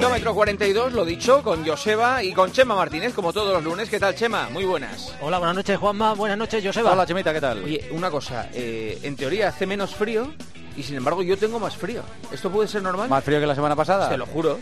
Kilómetro 42, lo dicho, con Joseba y con Chema Martínez, como todos los lunes. ¿Qué tal, Chema? Muy buenas. Hola, buenas noches, Juanma. Buenas noches, Joseba. Hola, Chemita, ¿qué tal? Oye, una cosa, eh, en teoría hace menos frío y sin embargo yo tengo más frío. ¿Esto puede ser normal? ¿Más frío que la semana pasada? Te lo juro.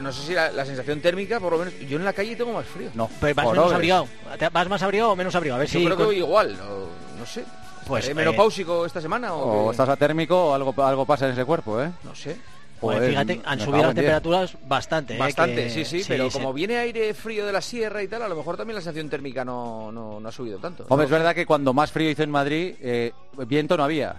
No sé si la, la sensación térmica, por lo menos, yo en la calle tengo más frío. No, Pues vas menos abrigado. ¿Te- ¿Vas más abrigado o menos abrigado? A ver Yo si... creo que voy igual, no, no sé. Pues, ¿Eh, eh, menopáusico esta semana o, O estás atérmico o algo, algo pasa en ese cuerpo, ¿eh? No sé. Pues Joder, fíjate, han subido las temperaturas bastante. ¿eh? Bastante, que- sí, sí, pero como viene aire frío de la sierra y tal, a lo mejor también la sensación térmica no, no, no ha subido tanto. Hombre, No es verdad que cuando más frío hizo en Madrid, eh, viento no había.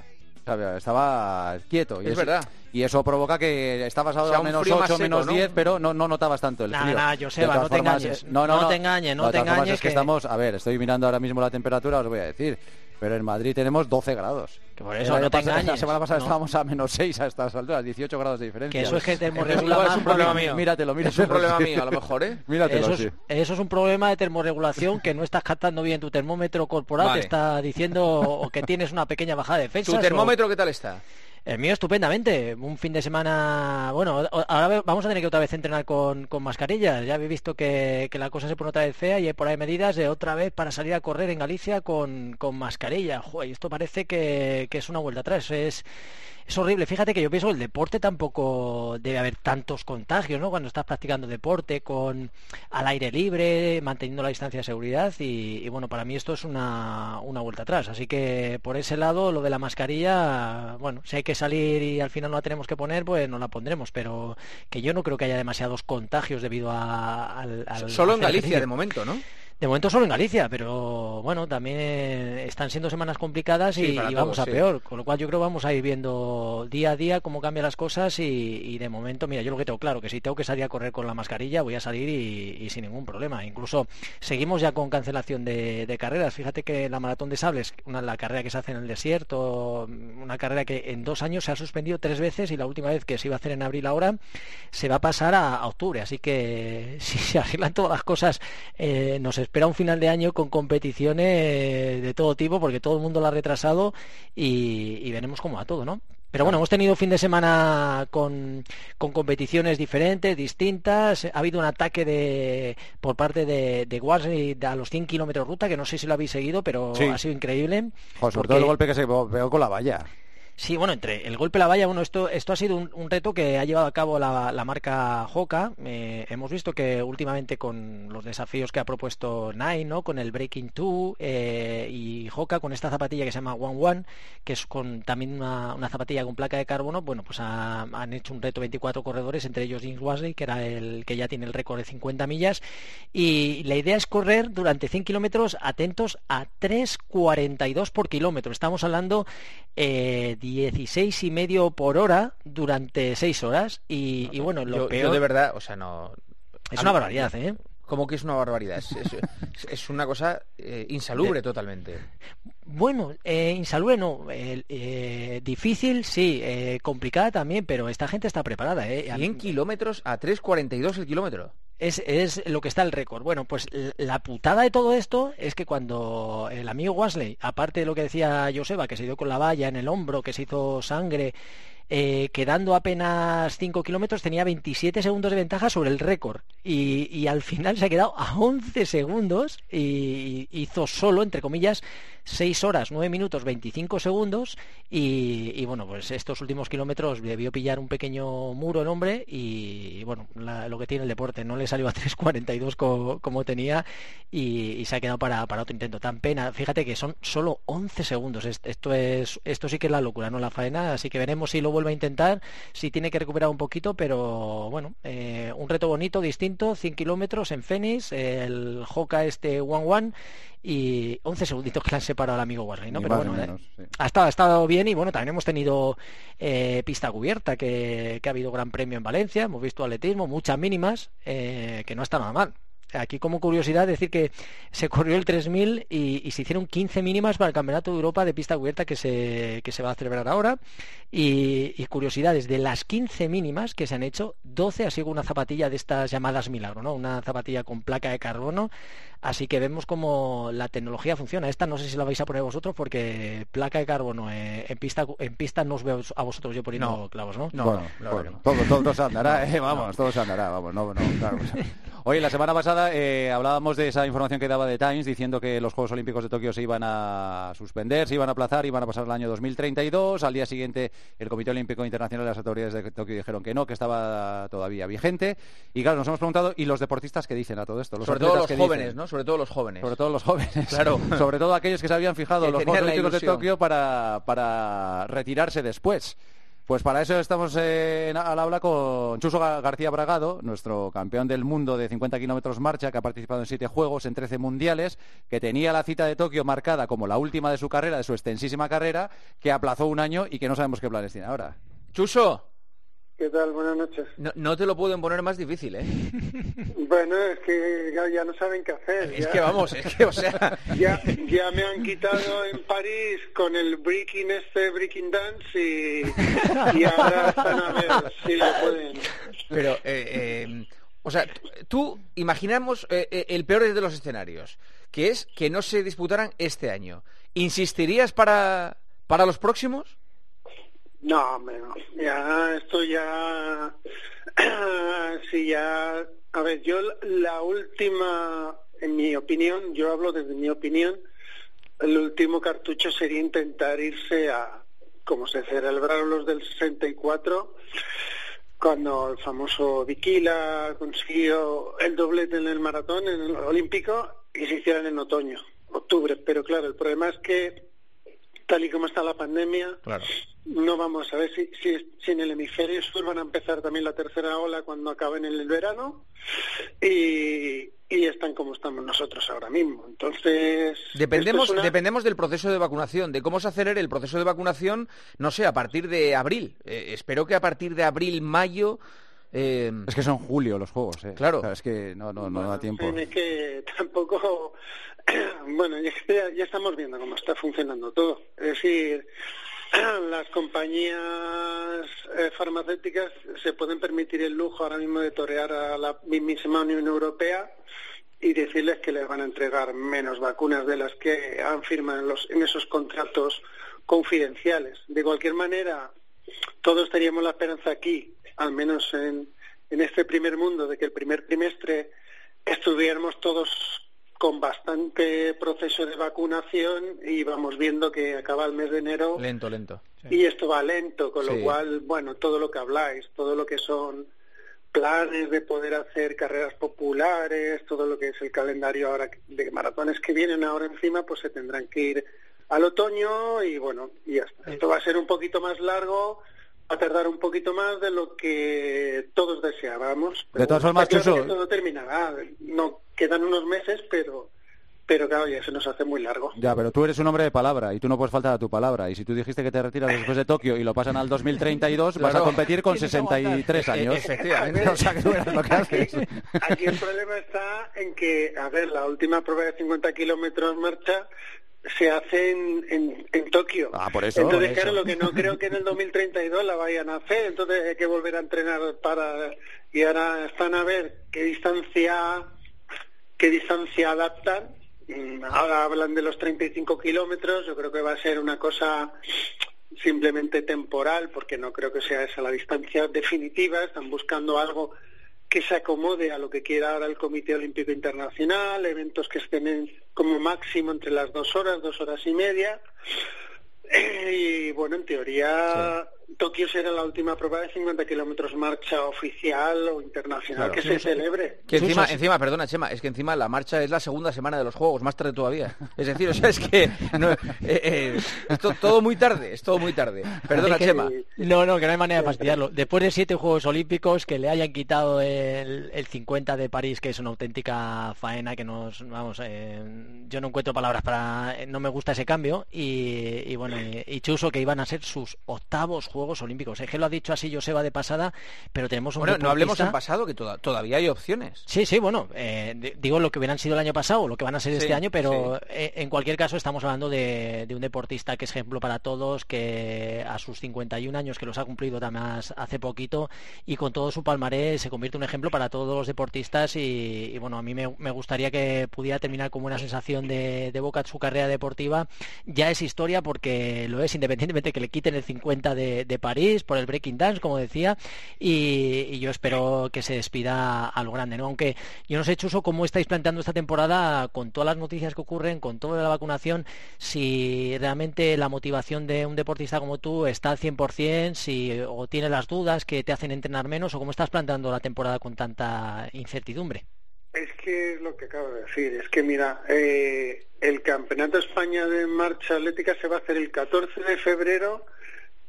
Estaba quieto. Y Es eso, verdad. Y eso provoca que estabas O ahora sea, a menos frío más 8, seco, menos ¿no? 10, pero no, no notabas tanto el Nada, frío. De Joseba, no te formas, engañes. No te engañes, no De te todas formas, engañes es que que- estamos, a ver, estoy mirando ahora mismo la temperatura, os voy a decir. Pero en Madrid tenemos 12 grados. Que por eso no te pasado- La engañes, semana pasada no. estábamos a menos 6 a estas alturas, 18 grados de diferencia. Que eso es que termorregula Igual es un problema mío. Míratelo, míratelo. Es un problema mío, a lo mejor, ¿eh? Míratelo, Eso es, sí. eso es un problema de termorregulación que no estás captando bien tu termómetro corporal, Vale. te está diciendo o que tienes una pequeña bajada de defensas. ¿Tu o- termómetro qué tal está? El mío estupendamente. Un fin de semana. Bueno, ahora vamos a tener que otra vez entrenar con, con mascarillas. Ya habéis visto que, que la cosa se pone otra vez fea y por ahí medidas de otra vez para salir a correr en Galicia con, con mascarilla. Joder, esto parece que, que es una vuelta atrás. Es, es horrible. Fíjate que yo pienso que el deporte tampoco debe haber tantos contagios, ¿no? Cuando estás practicando deporte con al aire libre, manteniendo la distancia de seguridad y, y bueno, para mí esto es una, una vuelta atrás. Así que por ese lado, lo de la mascarilla, bueno, si hay que salir y al final no la tenemos que poner, pues no la pondremos, pero que yo no creo que haya demasiados contagios debido a, al, al Solo en Galicia, ejercicio. de momento, ¿no? De momento solo en Galicia, pero bueno, también eh, están siendo semanas complicadas y, Sí, para y vamos todos, a sí. peor, con lo cual yo creo que vamos a ir viendo día a día cómo cambian las cosas y, y de momento, mira, yo lo que tengo claro, que si tengo que salir a correr con la mascarilla, voy a salir y, y sin ningún problema. Incluso seguimos ya con cancelación de, de carreras. Fíjate que la maratón de sables, una, la carrera que se hace en el desierto, una carrera que en dos años se ha suspendido tres veces y la última vez que se iba a hacer en abril ahora se va a pasar a, a octubre. Así que si se arreglan todas las cosas, eh, nos espera un final de año con competiciones de todo tipo, porque todo el mundo lo ha retrasado y, y veremos cómo va todo, ¿no? Pero bueno, hemos tenido fin de semana con, con competiciones diferentes, distintas. Ha habido un ataque de por parte de, de a los 100 kilómetros ruta, que no sé si lo habéis seguido, pero Sí. ha sido increíble. Joder, sobre porque- todo el golpe que se pegó con la valla. Sí, bueno, entre el golpe la valla, bueno, esto, ha sido un, reto que ha llevado a cabo la, marca Hoka. Eh, hemos visto que últimamente con los desafíos que ha propuesto Nike, ¿no? Con el Breaking 2 eh, y Hoka con esta zapatilla que se llama One One, que es también una, zapatilla con placa de carbono, bueno, pues ha- han hecho un reto 24 corredores, entre ellos James Wasley, que era el que ya tiene el récord de 50 millas. Y la idea es correr durante 100 kilómetros atentos a 3.42 por kilómetro. Estamos hablando eh, 16 y medio por hora durante 6 horas. Y, y bueno, lo yo, peor yo de verdad, o sea, no... es una barbaridad, ¿eh? ¿Cómo que es una barbaridad? Es, es- es una cosa eh, insalubre totalmente. Bueno, eh, insalubre no, eh, difícil sí, complicada también, pero esta gente está preparada, ¿eh? A mí- 100 kilómetros a 3,42 el kilómetro. Es, es lo que está el récord. Bueno, pues la putada de todo esto es que cuando el amigo Wasley, aparte de lo que decía Joseba, que se dio con la valla en el hombro, que se hizo sangre, eh, quedando apenas 5 kilómetros, tenía 27 segundos de ventaja sobre el récord. Y, y al final se ha quedado a 11 segundos y hizo solo, entre comillas, 6 horas, 9 minutos, 25 segundos. Y, y bueno, pues estos últimos kilómetros debió pillar un pequeño muro el hombre y, bueno, la- lo que tiene el deporte, no le salió a 3.42 co- como tenía y, y se ha quedado para, para otro intento. Tan pena, fíjate que son solo 11 segundos. Est- Esto, es, esto sí que es la locura, no la faena. Así que veremos si lo vuelve a intentar, si tiene que recuperar un poquito, pero bueno, eh, un reto bonito, distinto, 100 kilómetros en Fénix, el Hoka este One One y 11 segunditos que le han separado al amigo Warley, ¿no? Ni Pero bueno, eh, menos, sí. ha estado, ha estado bien y bueno, también hemos tenido eh, pista cubierta, que, que ha habido gran premio en Valencia, hemos visto atletismo, muchas mínimas, eh, que no está nada mal. Aquí como curiosidad decir que se corrió el 3000 y, se hicieron 15 mínimas para el Campeonato de Europa de pista cubierta que se, que se va a celebrar ahora. Y, y curiosidades, de las 15 mínimas que se han hecho, 12 ha sido una zapatilla de estas llamadas milagro, ¿no? Una zapatilla con placa de carbono Así que vemos cómo la tecnología funciona. Esta no sé si la vais a poner vosotros porque placa de carbono eh, en pista en pista no os veo a vosotros yo poniendo clavos, ¿no? No, bueno, todo, se andará, eh, vamos, todo se andará, vamos, no, no, claro. Oye, la semana pasada eh, hablábamos de esa información que daba de Times diciendo que los Juegos Olímpicos de Tokio se iban a suspender, se iban a aplazar, iban a pasar el año 2032. Al día siguiente el Comité Olímpico Internacional y las autoridades de Tokio dijeron que no, que estaba todavía vigente. Y claro, nos hemos preguntado, ¿y los deportistas qué dicen a todo esto? Los Sobre todo los jóvenes, ¿no? Sobre todo los jóvenes. Sobre todo los jóvenes. Claro. Sobre todo aquellos que se habían fijado los Juegos Olímpicos de Tokio para, para retirarse después. Pues para eso estamos al habla con Chuso García Bragado, nuestro campeón del mundo de 50 kilómetros marcha, que ha participado en siete juegos, en 13 mundiales, que tenía la cita de Tokio marcada como la última de su carrera, de su extensísima carrera, que aplazó un año y que no sabemos qué planes tiene ahora. Chuso. ¿Qué tal? Buenas noches. No, te lo pueden poner más difícil, ¿eh? Bueno, es que ya, no saben qué hacer. Es que vamos, es que, o sea... Ya, ya me han quitado en París con el breaking este, breaking dance y, ahora están a ver si lo pueden. Pero, eh, eh, o sea, tú imaginamos eh, el peor de los escenarios, que es que no se disputaran este año. ¿Insistirías para, para los próximos? No, hombre. Ya, esto ya. sí, ya. A ver, yo la última, en mi opinión, yo hablo desde mi opinión, el último cartucho sería intentar irse a, como se celebraron los del 64, cuando el famoso Viquila consiguió el doblete en el maratón, en el olímpico, y se hicieran en otoño, octubre. Pero claro, el problema es que, tal y como está la pandemia, claro no vamos a ver si, si, en el hemisferio sur van a empezar también la tercera ola cuando acaben en el verano y, y están como estamos nosotros ahora mismo. Entonces. Dependemos, dependemos del proceso de vacunación, de cómo se acelere el proceso de vacunación, no sé, a partir de abril. Eh, espero que a partir de abril, mayo. Eh... Es que son julio los juegos, ¿eh? Claro. es que no, no, no da tiempo. Es que tampoco. bueno, ya, ya estamos viendo cómo está funcionando todo. Es decir las compañías eh, farmacéuticas se pueden permitir el lujo ahora mismo de torear a la mismísima Unión Europea y decirles que les van a entregar menos vacunas de las que han firmado en, los, en esos contratos confidenciales. De cualquier manera, todos teníamos la esperanza aquí, al menos en, en este primer mundo, de que el primer trimestre estuviéramos todos con bastante proceso de vacunación y vamos viendo que acaba el mes de enero. Lento, lento. Y esto va lento, con lo cual, bueno, todo lo que habláis, todo lo que son planes de poder hacer carreras populares, todo lo que es el calendario ahora de maratones que vienen ahora encima, pues se tendrán que ir al otoño y bueno, y ya está. Esto va a ser un poquito más largo, a tardar un poquito más de lo que todos deseábamos. De todas formas, todo terminará. No quedan unos meses, pero pero claro, ya se nos hace muy largo. Ya, pero tú eres un hombre de palabra y tú no puedes faltar a tu palabra. Y si tú dijiste que te retiras después de Tokio y lo pasan al 2032, vas a competir con 63 años. Efectivamente. o sea, que lo que haces. Aquí el problema está en que, a ver, la última prueba de 50 kilómetros marcha se hace en, en, Tokio. Ah, por eso. Entonces, claro, lo que no creo que en el 2032 la vayan a hacer, entonces hay que volver a entrenar para... Y ahora están a ver qué distancia qué distancia adaptan. Mm, ahora hablan de los 35 kilómetros, yo creo que va a ser una cosa simplemente temporal, porque no creo que sea esa la distancia definitiva, están buscando algo que se acomode a lo que quiera ahora el Comité Olímpico Internacional, eventos que estén como máximo entre las dos horas, dos horas y media. Y bueno, en teoría Tokio será la última prueba de 50 kilómetros marcha oficial o internacional que se celebre. Que encima, encima, perdona Chema, es que encima la marcha es la segunda semana de los Juegos, más tarde todavía. Es decir, o sea, es que no, eh, eh, es todo muy tarde, es todo muy tarde. Perdona Chema. No, no, que no hay manera de fastidiarlo. Después de siete Juegos Olímpicos, que le hayan quitado el, el 50 de París, que es una auténtica faena, que nos, vamos, eh, yo no encuentro palabras para, no me gusta ese cambio, y, bueno, y, y Chuso, que iban a ser sus octavos Juegos Juegos Olímpicos. Es que lo ha dicho así Joseba de pasada, pero tenemos un Bueno, no hablemos en pasado, que todavía hay opciones. Sí, sí, bueno, eh, digo lo que hubieran sido el año pasado lo que van a ser este año, pero eh, en cualquier caso estamos hablando de, un deportista que es ejemplo para todos, que a sus 51 años, que los ha cumplido además hace poquito, y con todo su palmarés se convierte en un ejemplo para todos los deportistas y, bueno, a mí me, gustaría que pudiera terminar con una sensación de, de boca su carrera deportiva. Ya es historia porque lo es, independientemente que le quiten el 50 de, París por el Breaking Dance, como decía, y, yo espero que se despida a lo grande, ¿no? Aunque yo no sé, Chuso, cómo estáis planteando esta temporada con todas las noticias que ocurren, con toda la vacunación, si realmente la motivación de un deportista como tú está al 100%, si o tiene las dudas que te hacen entrenar menos, o cómo estás planteando la temporada con tanta incertidumbre. Es que es lo que acabo de decir, es que mira, eh, el Campeonato España de Marcha Atlética se va a hacer el 14 de febrero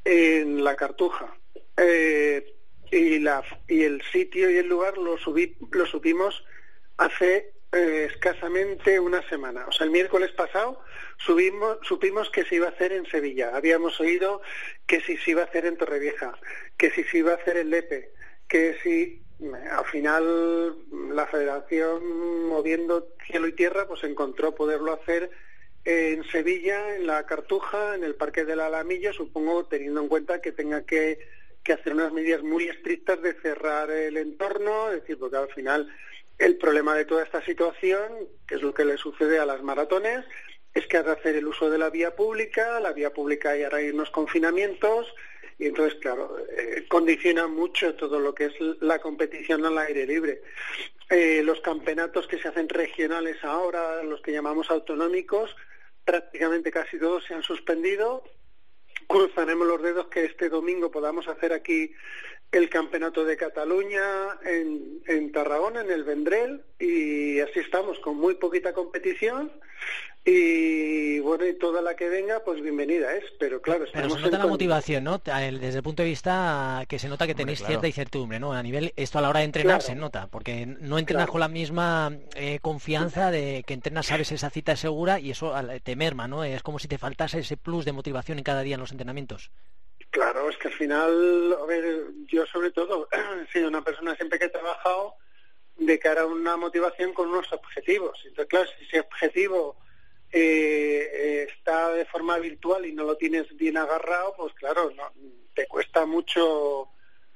en La Cartuja. Eh, y, la, y el sitio y el lugar lo, subí, lo subimos hace eh, escasamente una semana. O sea, el miércoles pasado subimos, supimos que se iba a hacer en Sevilla. Habíamos oído que si se iba a hacer en Torrevieja, que si se iba a hacer en Lepe, que si al final la federación moviendo cielo y tierra pues encontró poderlo hacer en Sevilla, en la Cartuja, en el Parque del Alamillo, supongo teniendo en cuenta que tenga que, que hacer unas medidas muy estrictas de cerrar el entorno, es decir, porque al final el problema de toda esta situación, que es lo que le sucede a las maratones, es que has de hacer el uso de la vía pública, la vía pública hay ahora unos confinamientos, y entonces, claro, eh, condiciona mucho todo lo que es la competición al aire libre. Eh, los campeonatos que se hacen regionales ahora, los que llamamos autonómicos, prácticamente casi todos se han suspendido. Cruzaremos los dedos que este domingo podamos hacer aquí el Campeonato de Cataluña en, en Tarragona, en el Vendrell, y así estamos, con muy poquita competición, y bueno, y toda la que venga, pues bienvenida es, pero claro... Pero se nota la motivación, ¿no? Desde el punto de vista que se nota que tenéis cierta incertidumbre, ¿no? A nivel, esto a la hora de entrenar se nota, porque no entrenas con la misma eh, confianza de que entrenas, sabes, esa cita es segura y eso te merma, ¿no? Es como si te faltase ese plus de motivación en cada día en los entrenamientos. Claro, es que al final, a ver, yo sobre todo he sido una persona siempre que he trabajado de cara a una motivación con unos objetivos. Entonces, claro, si ese objetivo eh, está de forma virtual y no lo tienes bien agarrado, pues claro, no, te cuesta mucho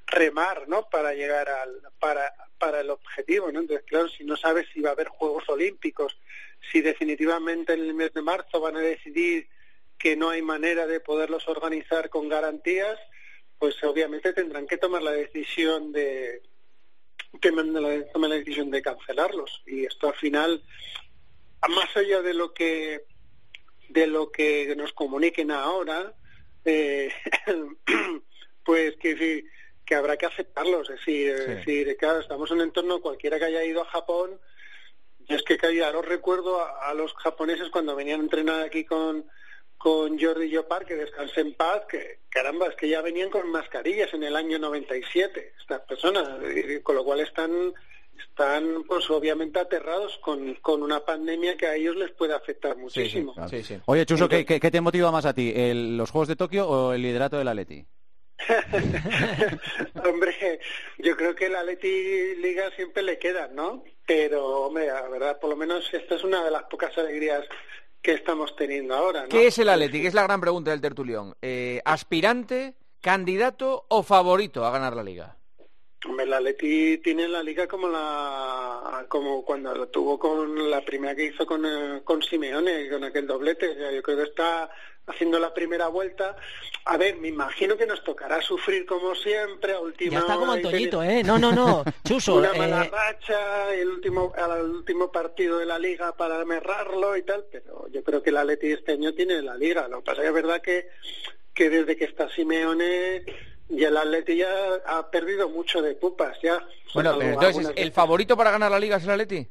remar, ¿no? Para llegar al para para el objetivo, ¿no? Entonces, claro, si no sabes si va a haber Juegos Olímpicos, si definitivamente en el mes de marzo van a decidir que no hay manera de poderlos organizar con garantías, pues obviamente tendrán que tomar la decisión de que la, la decisión de cancelarlos y esto al final más allá de lo que de lo que nos comuniquen ahora, eh, pues que, que habrá que aceptarlos. Es decir, decir, claro, estamos en un entorno, cualquiera que haya ido a Japón, y es que los recuerdo a, los japoneses cuando venían a entrenar aquí con, con Jordi Jopar, que descanse en paz, que caramba, es que ya venían con mascarillas en el año 97, estas personas, con lo cual están están pues obviamente aterrados con, con una pandemia que a ellos les puede afectar muchísimo. Oye, Chuso, ¿qué, ¿qué, te motiva más a ti? ¿Los Juegos de Tokio o el liderato del Atleti? hombre, yo creo que la Atleti Liga siempre le queda, ¿no? Pero, hombre, la verdad, por lo menos esta es una de las pocas alegrías que estamos teniendo ahora, ¿no? ¿Qué es el Atleti? es la gran pregunta del tertulión. Eh, ¿Aspirante, candidato o favorito a ganar la Liga? Hombre, la Leti tiene la liga como la como cuando lo tuvo con la primera que hizo con, eh, con Simeone, con aquel doblete. yo creo que está haciendo la primera vuelta. A ver, me imagino que nos tocará sufrir como siempre a última Ya está como Antoñito, ¿eh? No, no, no, Chuso. Una mala eh, racha, el último, al último partido de la liga para amerrarlo y tal, pero yo creo que la Leti este año tiene la liga. Lo que pasa es que es verdad que, que desde que está Simeone y el Atleti ya ha perdido mucho de pupas, ya. Bueno, entonces, ¿el favorito para ganar la Liga es el Atleti?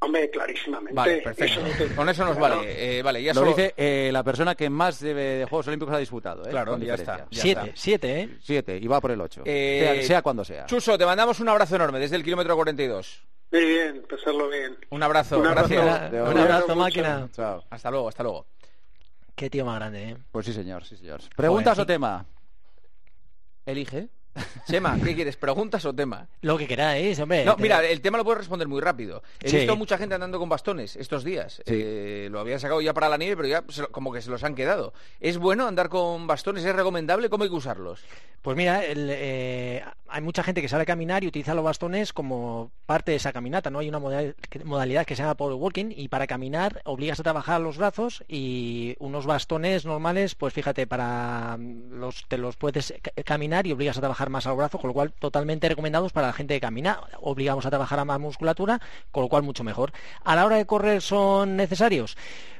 Hombre, clarísimamente. Vale, perfecto. Con eso nos vale. Eh, vale, ya Lo dice eh, la persona que más de, Juegos Olímpicos ha disputado. ¿eh? Claro, ya está. siete, siete, ¿eh? Siete, y va por el ocho. Eh, sea, cuando sea. Chuso, te mandamos un abrazo enorme desde el kilómetro 42. Muy bien, pasarlo bien. Un abrazo, un abrazo gracias. Un abrazo, máquina. Chao. Hasta luego, hasta luego. Qué tío más grande, ¿eh? Pues sí, señor, sí, señor. ¿Preguntas o tema? Elige. Chema, ¿qué quieres? ¿Preguntas o tema? Lo que queráis, hombre. No, mira, el tema lo puedes responder muy rápido. He visto mucha gente andando con bastones estos días. Eh, lo habían sacado ya para la nieve, pero ya como que se los han quedado. ¿Es bueno andar con bastones? ¿Es recomendable? ¿Cómo hay que usarlos? Pues mira, eh, hay mucha gente que sale a caminar y utiliza los bastones como parte de esa caminata, ¿no? Hay una modalidad que se llama power walking y para caminar obligas a trabajar los brazos y unos bastones normales, pues fíjate, para los te los puedes caminar y obligas a trabajar más al brazo, con lo cual totalmente recomendados para la gente que camina, obligamos a trabajar a más musculatura, con lo cual mucho mejor. A la hora de correr son necesarios.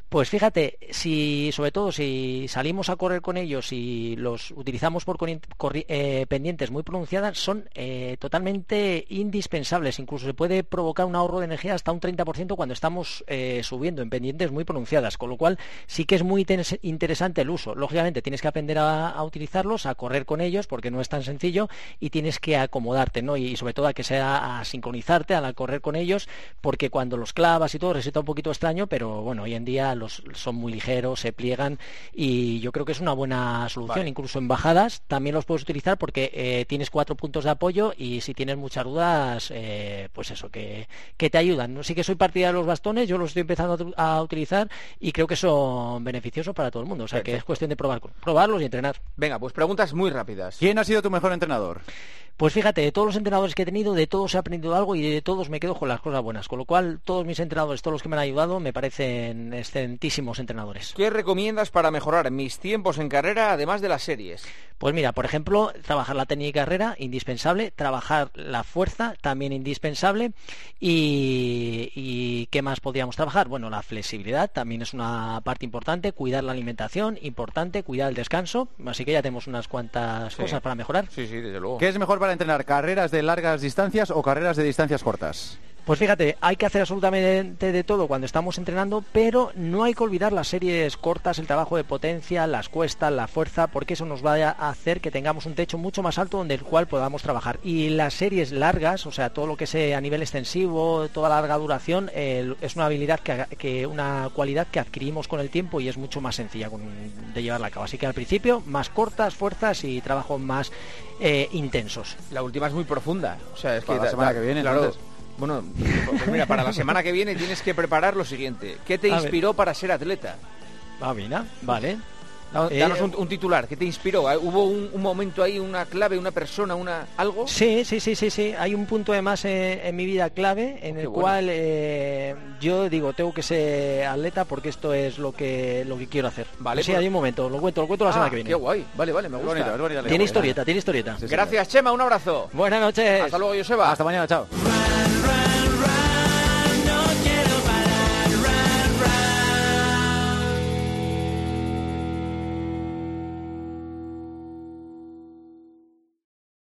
Pues fíjate, si sobre todo si salimos a correr con ellos y los utilizamos por eh, pendientes muy pronunciadas, son eh, totalmente indispensables. Incluso se puede provocar un ahorro de energía hasta un 30% cuando estamos eh, subiendo en pendientes muy pronunciadas. Con lo cual sí que es muy interesante el uso. Lógicamente tienes que aprender a, utilizarlos, a correr con ellos, porque no es tan sencillo y tienes que acomodarte, ¿no? Y, sobre todo a que sea a sincronizarte al correr con ellos, porque cuando los clavas y todo resulta un poquito extraño, pero bueno, hoy en día son muy ligeros, se pliegan y yo creo que es una buena solución. Incluso en bajadas también los puedes utilizar porque eh, tienes cuatro puntos de apoyo y si tienes muchas dudas, eh, pues eso, que, que, te ayudan. Sí que soy partidario de los bastones, yo los estoy empezando a, utilizar y creo que son beneficiosos para todo el mundo. O sea que es cuestión de probar, probarlos y entrenar. Venga, pues preguntas muy rápidas. ¿Quién ha sido tu mejor entrenador? Pues fíjate, de todos los entrenadores que he tenido, de todos he aprendido algo y de todos me quedo con las cosas buenas. Con lo cual, todos mis entrenadores, todos los que me han ayudado, me parecen excelentísimos entrenadores. ¿Qué recomiendas para mejorar mis tiempos en carrera, además de las series? Pues mira, por ejemplo, trabajar la técnica de carrera, indispensable. Trabajar la fuerza, también indispensable. Y, ¿qué más podríamos trabajar? Bueno, la flexibilidad también es una parte importante. Cuidar la alimentación, importante. Cuidar el descanso. Así que ya tenemos unas cuantas cosas para mejorar. Sí, sí, desde luego. ¿Qué es mejor para entrenar? ¿Carreras de largas distancias o carreras de distancias cortas? Pues fíjate, hay que hacer absolutamente de todo cuando estamos entrenando, pero no hay que olvidar las series cortas, el trabajo de potencia, las cuestas, la fuerza, porque eso nos va a hacer que tengamos un techo mucho más alto donde el cual podamos trabajar. Y las series largas, o sea, todo lo que sea a nivel extensivo, toda larga duración, es una habilidad que, una cualidad que adquirimos con el tiempo y es mucho más sencilla de llevarla a cabo. Así que al principio, más cortas, fuerzas y trabajos más eh, intensos. La última es muy profunda. O sea, es que la semana que viene, claro, bueno, pues mira, para la semana que viene tienes que preparar lo siguiente. ¿Qué te inspiró para ser atleta? Ah, mira, vale. Danos eh, un, titular, ¿qué te inspiró? Ah, ¿Hubo un, momento ahí, una clave, una persona, una algo? Sí, sí, sí, sí, sí. Hay un punto además en, en mi vida clave en el cual eh, yo digo, tengo que ser atleta porque esto es lo que lo que quiero hacer. Vale. Sí, pues- hay un momento, lo cuento, lo cuento la semana ah, que viene. Qué guay. Vale, vale, me gusta. tiene historieta, tiene historieta. Gracias, Chema, un abrazo. Buenas noches. Hasta luego, Joseba. Hasta mañana, chao.